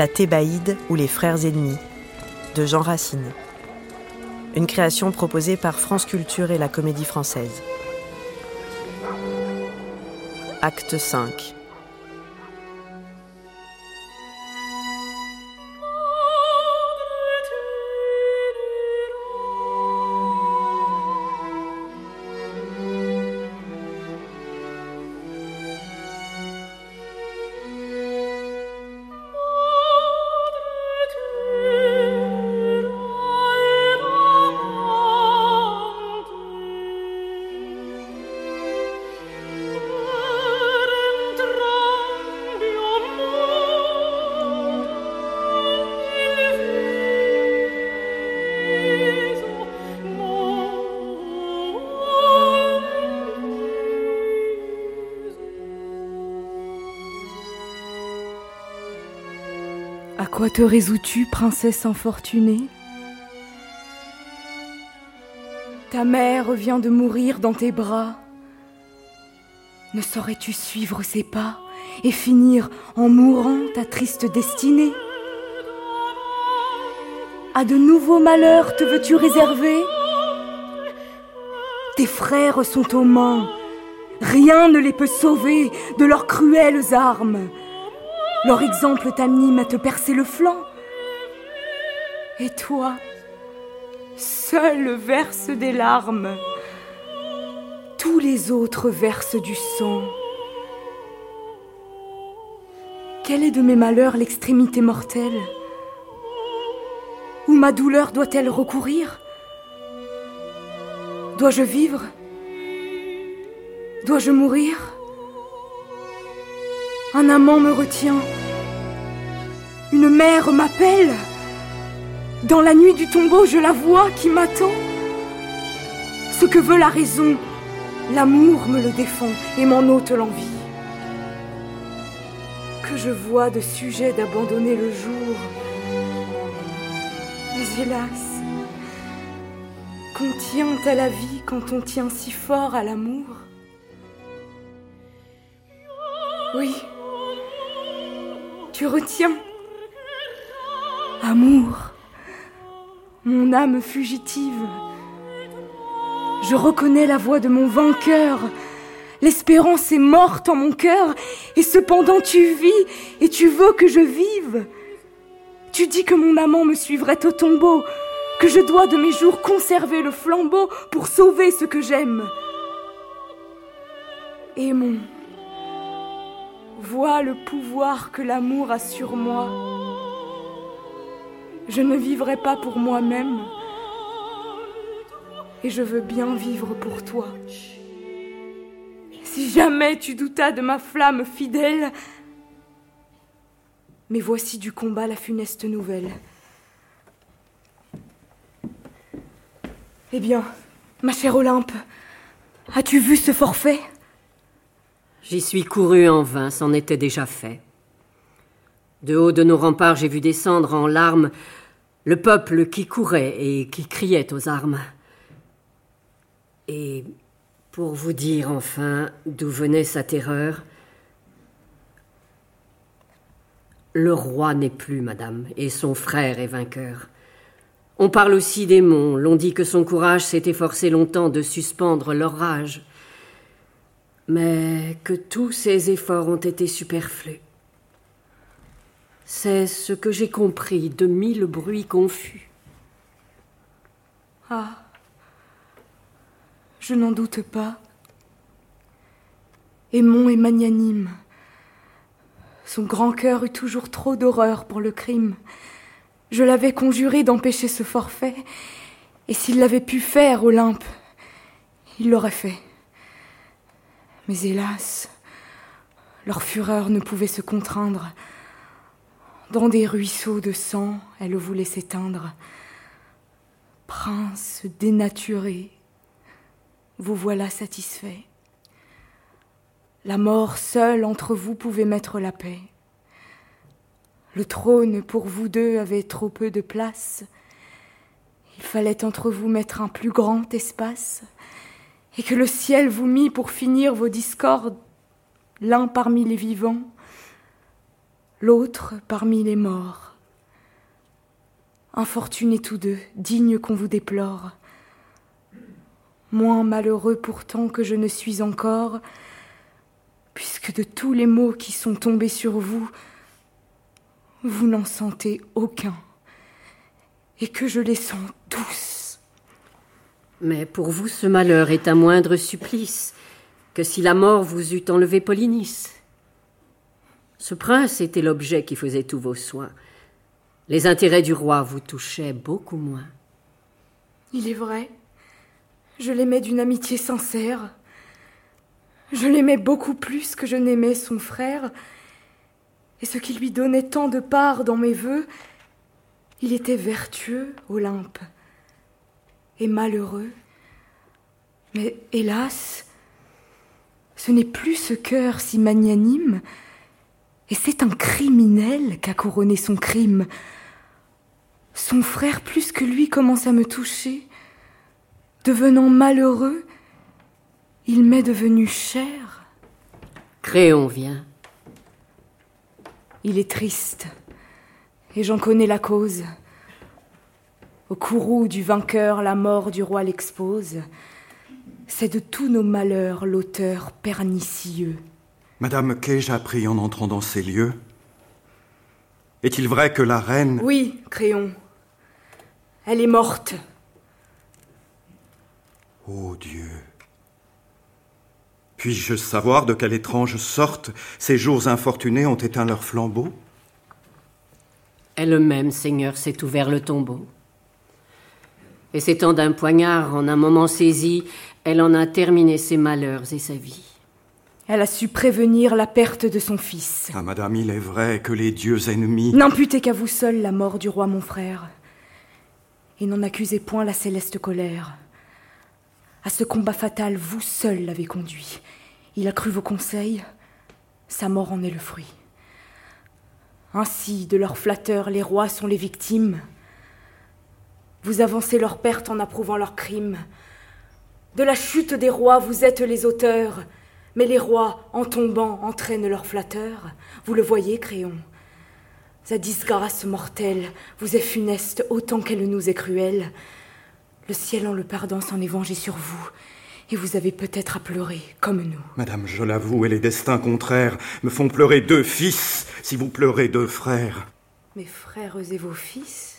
La Thébaïde ou les frères ennemis de Jean Racine. Une création proposée par France Culture et la Comédie Française. Acte 5. Quoi te résous-tu, princesse infortunée? Ta mère vient de mourir dans tes bras. Ne saurais-tu suivre ses pas et finir en mourant ta triste destinée? À de nouveaux malheurs te veux-tu réserver? Tes frères sont aux mains, rien ne les peut sauver de leurs cruelles armes. Leur exemple t'anime à te percer le flanc. Et toi, seul verse des larmes. Tous les autres versent du sang. Quelle est de mes malheurs l'extrémité mortelle? Où ma douleur doit-elle recourir? Dois-je vivre? Dois-je mourir? Un amant me retient. Une mère m'appelle. Dans la nuit du tombeau, je la vois qui m'attend. Ce que veut la raison, l'amour me le défend et m'en ôte l'envie. Que je vois de sujets d'abandonner le jour. Mais hélas, qu'on tient à la vie quand on tient si fort à l'amour Oui. Retiens. Amour, mon âme fugitive. Je reconnais la voix de mon vainqueur. L'espérance est morte en mon cœur, et cependant tu vis, et tu veux que je vive. Tu dis que mon amant me suivrait au tombeau, que je dois de mes jours conserver le flambeau pour sauver ce que j'aime. Aimons. Vois le pouvoir que l'amour a sur moi. Je ne vivrai pas pour moi-même. Et je veux bien vivre pour toi. Si jamais tu doutas de ma flamme fidèle. Mais voici du combat la funeste nouvelle. Eh bien, ma chère Olympe, as-tu vu ce forfait? J'y suis couru en vain, c'en était déjà fait. De haut de nos remparts, j'ai vu descendre en larmes le peuple qui courait et qui criait aux armes. Et pour vous dire enfin d'où venait sa terreur, le roi n'est plus, madame, et son frère est vainqueur. On parle aussi des monts, l'on dit que son courage s'est efforcé longtemps de suspendre leur rage mais que tous ces efforts ont été superflus. C'est ce que j'ai compris de mille bruits confus. Ah, je n'en doute pas. Aimon est magnanime. Son grand cœur eut toujours trop d'horreur pour le crime. Je l'avais conjuré d'empêcher ce forfait, et s'il l'avait pu faire, Olympe, il l'aurait fait. Mais hélas, leur fureur ne pouvait se contraindre. Dans des ruisseaux de sang, elle voulait s'éteindre. Prince dénaturé, vous voilà satisfait. La mort seule entre vous pouvait mettre la paix. Le trône pour vous deux avait trop peu de place. Il fallait entre vous mettre un plus grand espace et que le ciel vous mit pour finir vos discordes, l'un parmi les vivants, l'autre parmi les morts. Infortunés tous deux, dignes qu'on vous déplore. Moins malheureux pourtant que je ne suis encore, puisque de tous les maux qui sont tombés sur vous, vous n'en sentez aucun, et que je les sens tous. Mais pour vous, ce malheur est un moindre supplice que si la mort vous eût enlevé Polynice. Ce prince était l'objet qui faisait tous vos soins. Les intérêts du roi vous touchaient beaucoup moins. Il est vrai, je l'aimais d'une amitié sincère. Je l'aimais beaucoup plus que je n'aimais son frère, et ce qui lui donnait tant de part dans mes voeux, il était vertueux, Olympe, et malheureux. Mais hélas, ce n'est plus ce cœur si magnanime, et c'est un criminel qu'a couronné son crime. Son frère plus que lui commence à me toucher. Devenant malheureux, il m'est devenu cher. Créon vient. Il est triste, et j'en connais la cause. Au courroux du vainqueur, la mort du roi l'expose. C'est de tous nos malheurs l'auteur pernicieux. Madame, qu'ai-je appris en entrant dans ces lieux Est-il vrai que la reine... Oui, Créon. Elle est morte. Ô Dieu Puis-je savoir de quelle étrange sorte ces jours infortunés ont éteint leur flambeau Elle-même, Seigneur, s'est ouvert le tombeau. Et s'étant d'un poignard en un moment saisi, elle en a terminé ses malheurs et sa vie. Elle a su prévenir la perte de son fils. Ah, madame, il est vrai que les dieux ennemis. N'imputez qu'à vous seul la mort du roi mon frère. Et n'en accusez point la céleste colère. À ce combat fatal, vous seul l'avez conduit. Il a cru vos conseils, sa mort en est le fruit. Ainsi, de leurs flatteurs, les rois sont les victimes. Vous avancez leur perte en approuvant leurs crimes. De la chute des rois, vous êtes les auteurs. Mais les rois, en tombant, entraînent leurs flatteurs. Vous le voyez, Créon. Sa disgrâce mortelle vous est funeste autant qu'elle nous est cruelle. Le ciel en le pardon s'en est vengé sur vous, et vous avez peut-être à pleurer, comme nous. Madame, je l'avoue, et les destins contraires me font pleurer deux fils, si vous pleurez deux frères. Mes frères et vos fils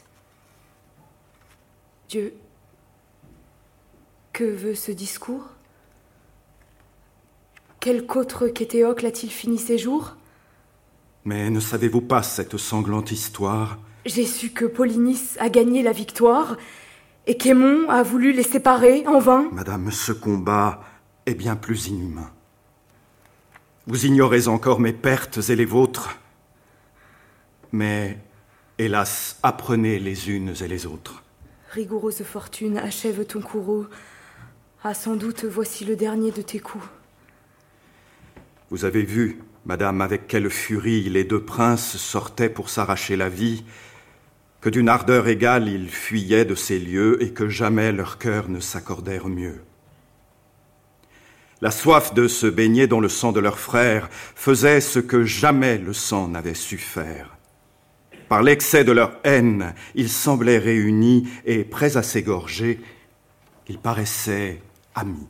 Dieu, que veut ce discours? Quelque qu'Étéocle a-t-il fini ses jours? Mais ne savez-vous pas cette sanglante histoire? J'ai su que Polynice a gagné la victoire, et qu'Aimon a voulu les séparer en vain. Madame, ce combat est bien plus inhumain. Vous ignorez encore mes pertes et les vôtres. Mais, hélas, apprenez les unes et les autres. Rigoureuse fortune, achève ton courroux. Ah, sans doute, voici le dernier de tes coups. Vous avez vu, madame, avec quelle furie les deux princes sortaient pour s'arracher la vie, que d'une ardeur égale ils fuyaient de ces lieux et que jamais leurs cœurs ne s'accordèrent mieux. La soif de se baigner dans le sang de leurs frères faisait ce que jamais le sang n'avait su faire. Par l'excès de leur haine, ils semblaient réunis et prêts à s'égorger. Ils paraissaient amis.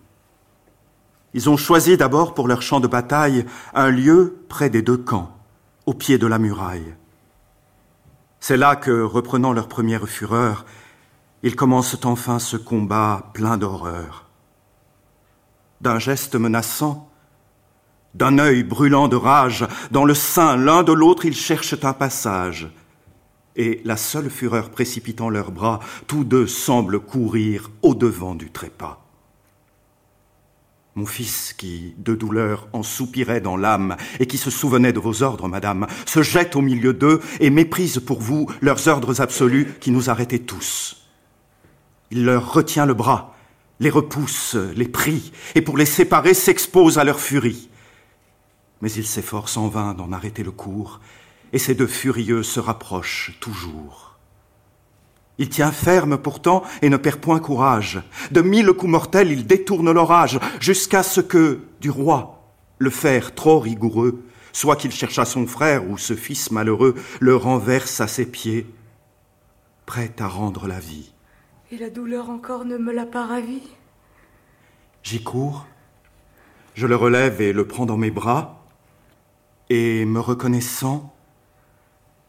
Ils ont choisi d'abord pour leur champ de bataille un lieu près des deux camps, au pied de la muraille. C'est là que, reprenant leur première fureur, ils commencent enfin ce combat plein d'horreur. D'un geste menaçant, d'un œil brûlant de rage, dans le sein l'un de l'autre ils cherchent un passage, et la seule fureur précipitant leurs bras, tous deux semblent courir au-devant du trépas. Mon fils, qui, de douleur, en soupirait dans l'âme, et qui se souvenait de vos ordres, madame, se jette au milieu d'eux et méprise pour vous leurs ordres absolus qui nous arrêtaient tous. Il leur retient le bras, les repousse, les prie, et pour les séparer s'expose à leur furie. Mais il s'efforce en vain d'en arrêter le cours, et ces deux furieux se rapprochent toujours. Il tient ferme pourtant et ne perd point courage. De mille coups mortels, il détourne l'orage, jusqu'à ce que, du roi, le fer trop rigoureux, soit qu'il cherchât son frère ou ce fils malheureux, le renverse à ses pieds, prêt à rendre la vie. Et la douleur encore ne me l'a pas ravi J'y cours, je le relève et le prends dans mes bras, et me reconnaissant,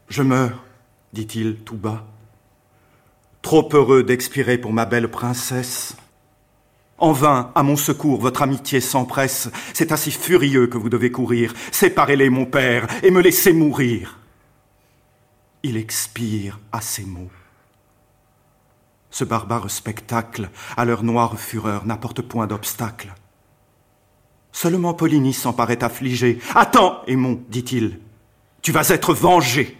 je meurs, dit-il tout bas, trop heureux d'expirer pour ma belle princesse. En vain, à mon secours, votre amitié s'empresse. C'est ainsi furieux que vous devez courir. Séparez-les, mon père, et me laissez mourir. Il expire à ces mots. Ce barbare spectacle, à leur noire fureur, n'apporte point d'obstacle. Seulement Polynice s'en paraît affligé. Attends, Aimon, dit-il, tu vas être vengé.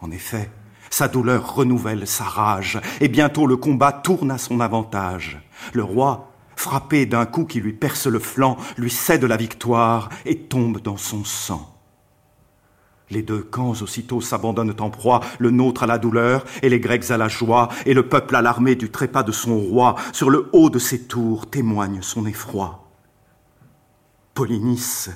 En effet, sa douleur renouvelle sa rage, et bientôt le combat tourne à son avantage. Le roi, frappé d'un coup qui lui perce le flanc, lui cède la victoire et tombe dans son sang. Les deux camps aussitôt s'abandonnent en proie, le nôtre à la douleur et les Grecs à la joie, et le peuple alarmé du trépas de son roi, sur le haut de ses tours, témoigne son effroi. Polynice,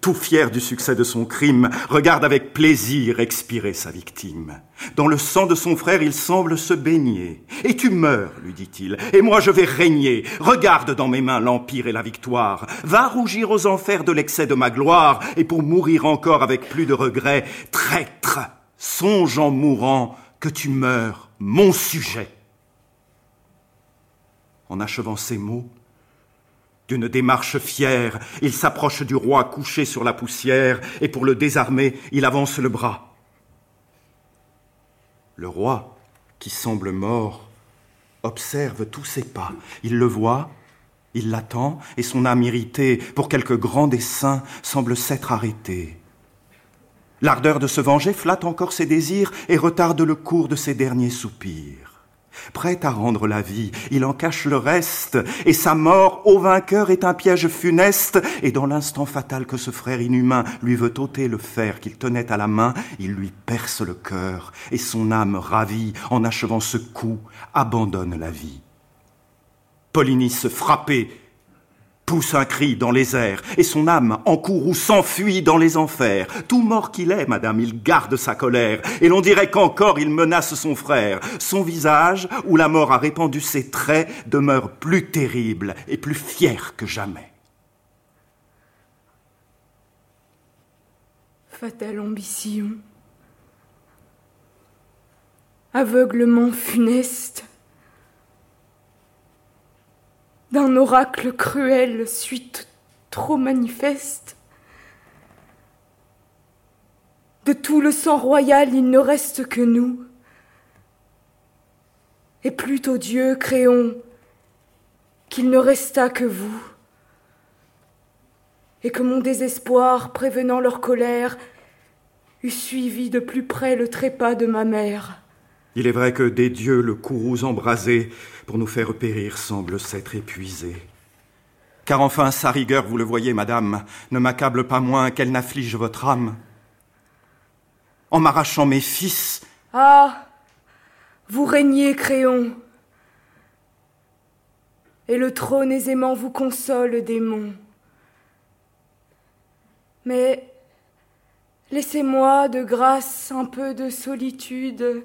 tout fier du succès de son crime, regarde avec plaisir expirer sa victime. Dans le sang de son frère, il semble se baigner. Et tu meurs, lui dit-il, et moi je vais régner. Regarde dans mes mains l'empire et la victoire. Va rougir aux enfers de l'excès de ma gloire, et pour mourir encore avec plus de regret, traître, songe en mourant que tu meurs, mon sujet. En achevant ces mots, d'une démarche fière, il s'approche du roi couché sur la poussière, et pour le désarmer, il avance le bras. Le roi, qui semble mort, observe tous ses pas. Il le voit, il l'attend, et son âme irritée pour quelque grand dessein semble s'être arrêtée. L'ardeur de se venger flatte encore ses désirs et retarde le cours de ses derniers soupirs. Prêt à rendre la vie, il en cache le reste, et sa mort au vainqueur est un piège funeste, et dans l'instant fatal que ce frère inhumain lui veut ôter le fer qu'il tenait à la main, il lui perce le cœur, et son âme ravie, en achevant ce coup, abandonne la vie. Polynice frappé pousse un cri dans les airs, et son âme en courroux s'enfuit dans les enfers. Tout mort qu'il est, madame, il garde sa colère, et l'on dirait qu'encore il menace son frère. Son visage, où la mort a répandu ses traits, demeure plus terrible et plus fier que jamais. Fatale ambition, aveuglement funeste, d'un oracle cruel, suite trop manifeste. De tout le sang royal, il ne reste que nous. Et plutôt Dieu, créons, qu'il ne resta que vous. Et que mon désespoir, prévenant leur colère, eût suivi de plus près le trépas de ma mère. Il est vrai que des dieux le courroux embrasé pour nous faire périr semble s'être épuisé. Car enfin sa rigueur, vous le voyez, madame, ne m'accable pas moins qu'elle n'afflige votre âme. En m'arrachant mes fils. Ah. Vous régnez, Créon. Et le trône aisément vous console, démon. Mais laissez-moi de grâce un peu de solitude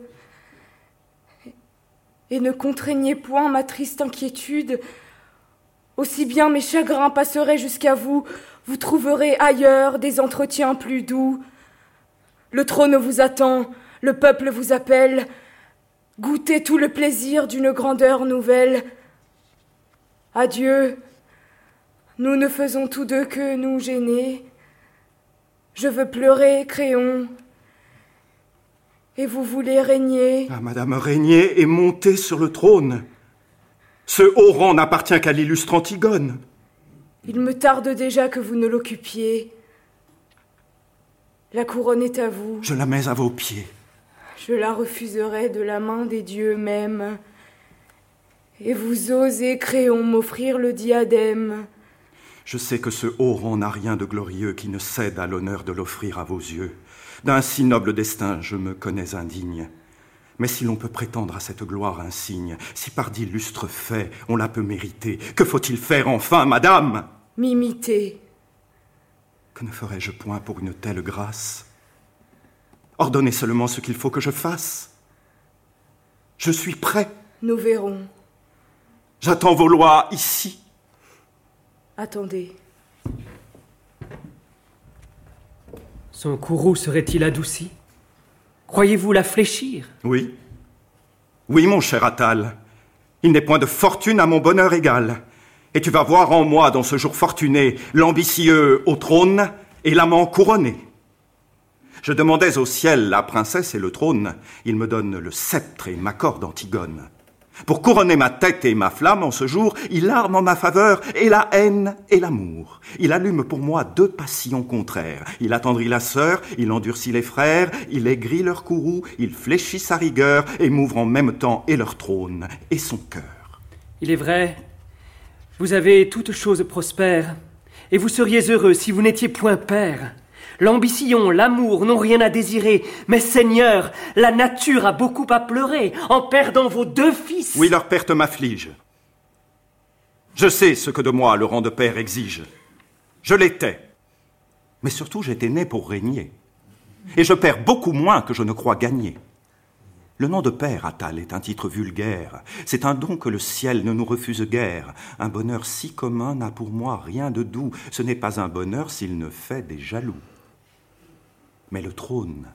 et ne contraignez point ma triste inquiétude. Aussi bien mes chagrins passeraient jusqu'à vous, vous trouverez ailleurs des entretiens plus doux. Le trône vous attend, le peuple vous appelle. Goûtez tout le plaisir d'une grandeur nouvelle. Adieu. Nous ne faisons tous deux que nous gêner. Je veux pleurer, Créon, et vous voulez régner Ah, madame, régner et monter sur le trône. Ce haut rang n'appartient qu'à l'illustre Antigone. Il me tarde déjà que vous ne l'occupiez. La couronne est à vous. Je la mets à vos pieds. Je la refuserai de la main des dieux mêmes. Et vous osez, Créon, m'offrir le diadème. Je sais que ce haut rang n'a rien de glorieux qui ne cède à l'honneur de l'offrir à vos yeux. D'un si noble destin, je me connais indigne. Mais si l'on peut prétendre à cette gloire insigne, si par d'illustres faits on la peut mériter, que faut-il faire enfin, madame? M'imiter. Que ne ferais-je point pour une telle grâce? Ordonnez seulement ce qu'il faut que je fasse. Je suis prêt. Nous verrons. J'attends vos lois ici. Attendez. Son courroux serait-il adouci? Croyez-vous la fléchir Oui. Oui, mon cher Attal. Il n'est point de fortune à mon bonheur égal. Et tu vas voir en moi, dans ce jour fortuné, l'ambitieux au trône et l'amant couronné. Je demandais au ciel la princesse et le trône. Il me donne le sceptre et m'accorde Antigone. Pour couronner ma tête et ma flamme en ce jour, il arme en ma faveur et la haine et l'amour. Il allume pour moi deux passions contraires. Il attendrit la sœur, il endurcit les frères, il aigrit leur courroux, il fléchit sa rigueur et m'ouvre en même temps et leur trône et son cœur. Il est vrai, vous avez toutes choses prospères, et vous seriez heureux si vous n'étiez point père. L'ambition, l'amour n'ont rien à désirer, mais Seigneur, la nature a beaucoup à pleurer en perdant vos deux fils. Oui, leur perte m'afflige. Je sais ce que de moi le rang de père exige. Je l'étais. Mais surtout, j'étais né pour régner. Et je perds beaucoup moins que je ne crois gagner. Le nom de père, Attal, est un titre vulgaire. C'est un don que le ciel ne nous refuse guère. Un bonheur si commun n'a pour moi rien de doux. Ce n'est pas un bonheur s'il ne fait des jaloux. Mais le trône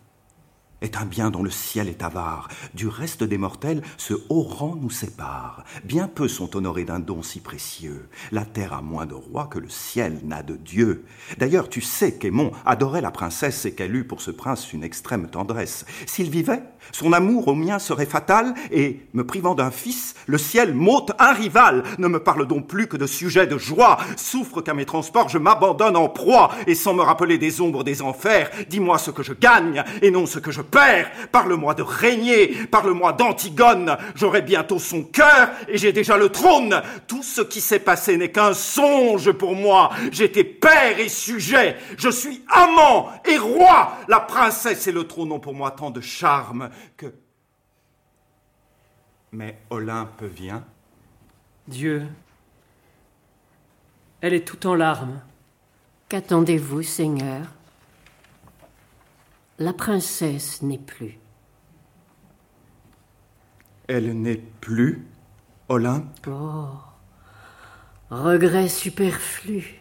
est un bien dont le ciel est avare. Du reste des mortels, ce haut rang nous sépare. Bien peu sont honorés d'un don si précieux. La terre a moins de rois que le ciel n'a de dieu. D'ailleurs, tu sais qu'Aimon adorait la princesse et qu'elle eut pour ce prince une extrême tendresse. S'il vivait, son amour au mien serait fatal, et, me privant d'un fils, le ciel m'ôte un rival. Ne me parle donc plus que de sujets de joie. Souffre qu'à mes transports je m'abandonne en proie, et sans me rappeler des ombres des enfers, dis-moi ce que je gagne, et non ce que je père, parle-moi de régner, parle-moi d'Antigone, j'aurai bientôt son cœur et j'ai déjà le trône. Tout ce qui s'est passé n'est qu'un songe pour moi. J'étais père et sujet, je suis amant et roi. La princesse et le trône ont pour moi tant de charme que... Mais Olympe vient. Dieu, elle est tout en larmes. Qu'attendez-vous, Seigneur? La princesse n'est plus. Elle n'est plus, Olympe? Oh, regret superflu.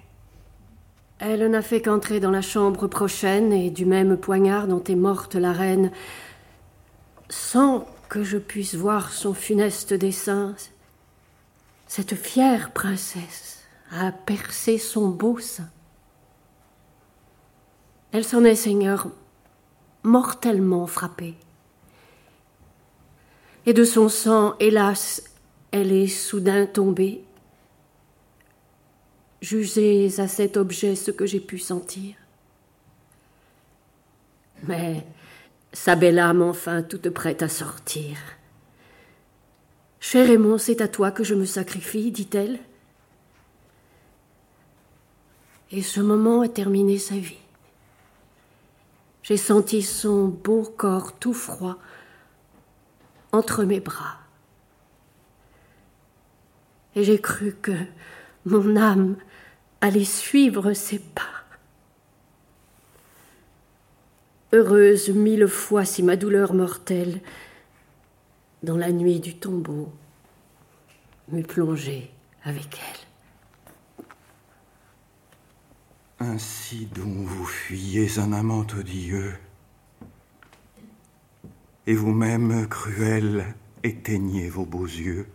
Elle n'a fait qu'entrer dans la chambre prochaine et du même poignard dont est morte la reine, sans que je puisse voir son funeste dessein. Cette fière princesse a percé son beau sein. Elle s'en est, Seigneur, mortellement frappée. Et de son sang, hélas, elle est soudain tombée. Jugez à cet objet ce que j'ai pu sentir. Mais sa belle âme enfin toute prête à sortir. Cher Aimon, c'est à toi que je me sacrifie, dit-elle. Et ce moment a terminé sa vie. J'ai senti son beau corps tout froid entre mes bras. Et j'ai cru que mon âme allait suivre ses pas. Heureuse mille fois si ma douleur mortelle, dans la nuit du tombeau, m'eût plongée avec elle. Ainsi donc vous fuyez un amant odieux, et vous-même, cruel, éteignez vos beaux yeux.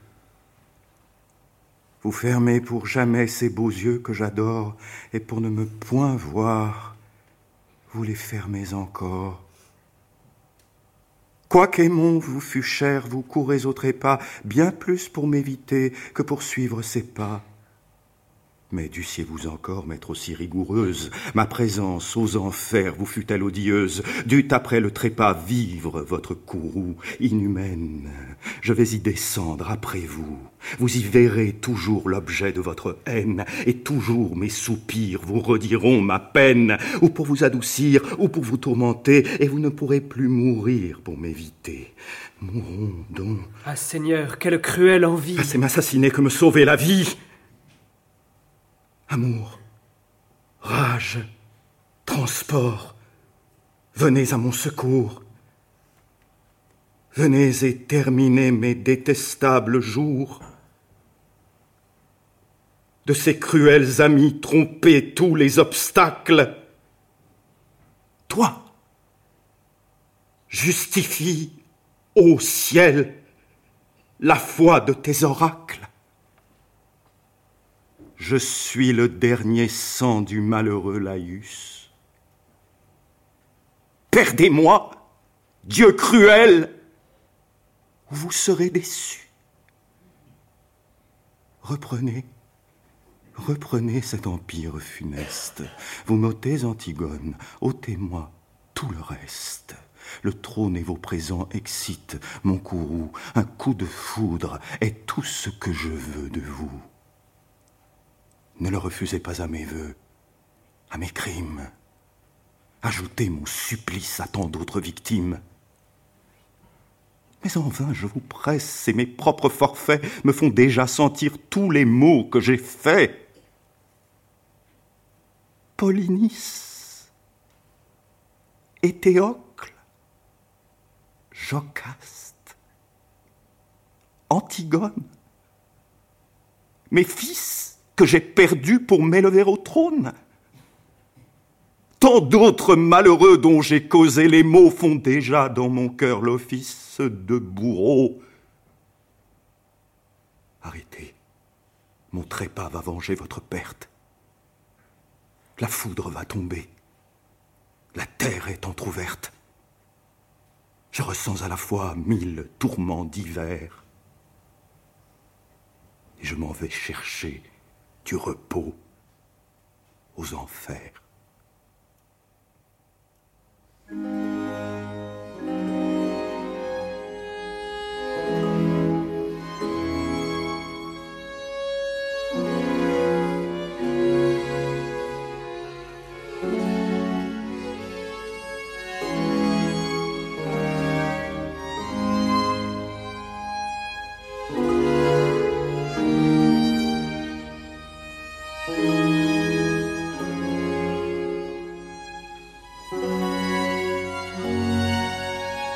Vous fermez pour jamais ces beaux yeux que j'adore, et pour ne me point voir, vous les fermez encore. Quoiqu'Aimon vous fût cher, vous courez au trépas, bien plus pour m'éviter que pour suivre ses pas. Mais dussiez-vous encore m'être aussi rigoureuse, ma présence aux enfers vous fut-elle odieuse, dût après le trépas vivre votre courroux inhumaine? Je vais y descendre après vous. Vous y verrez toujours l'objet de votre haine, et toujours mes soupirs vous rediront ma peine, ou pour vous adoucir, ou pour vous tourmenter, et vous ne pourrez plus mourir pour m'éviter. Mourons donc. Ah Seigneur, quelle cruelle envie. Ah, c'est m'assassiner que me sauver la vie amour, rage, transports, venez à mon secours. Venez et terminez mes détestables jours. De ces cruels amis trompez tous les obstacles. Toi, justifie, ô ciel, la foi de tes oracles. Je suis le dernier sang du malheureux Laïus. Perdez-moi, Dieu cruel, ou vous serez déçus. Reprenez, reprenez cet empire funeste. Vous m'ôtez Antigone, ôtez-moi tout le reste. Le trône et vos présents excitent mon courroux. Un coup de foudre est tout ce que je veux de vous. Ne le refusez pas à mes voeux, à mes crimes. Ajoutez mon supplice à tant d'autres victimes. Mais en vain je vous presse, et mes propres forfaits me font déjà sentir tous les maux que j'ai faits. Polynice, Éthéocle, Jocaste, Antigone, mes fils, que j'ai perdu pour m'élever au trône. Tant d'autres malheureux dont j'ai causé les maux font déjà dans mon cœur l'office de bourreau. Arrêtez, mon trépas va venger votre perte. La foudre va tomber, la terre est entr'ouverte. Je ressens à la fois mille tourments d'hiver, et je m'en vais chercher du repos aux enfers.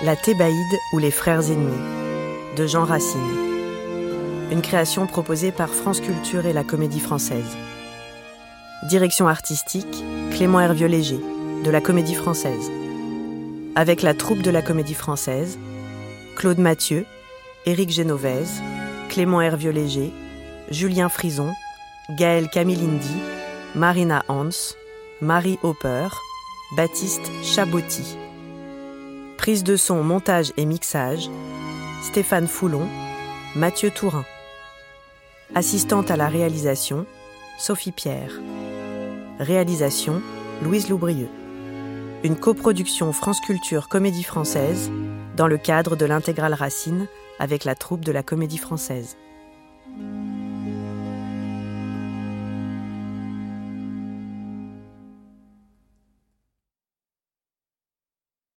La Thébaïde ou les frères ennemis de Jean Racine. Une création proposée par France Culture et la Comédie Française. Direction artistique Clément Hervieux-Léger de la Comédie Française. Avec la troupe de la Comédie Française, Claude Mathieu, Éric Génovèse, Clément Hervieux-Léger, Julien Frison, Gaël Camilindi, Marina Hans, Marie Hopper, Baptiste Chabotti. Prise de son, montage et mixage, Stéphane Foulon, Mathieu Tourin. Assistante à la réalisation, Sophie Pierre. Réalisation, Louise Loubrieux. Une coproduction France Culture Comédie Française dans le cadre de l'intégrale Racine avec la troupe de la Comédie Française.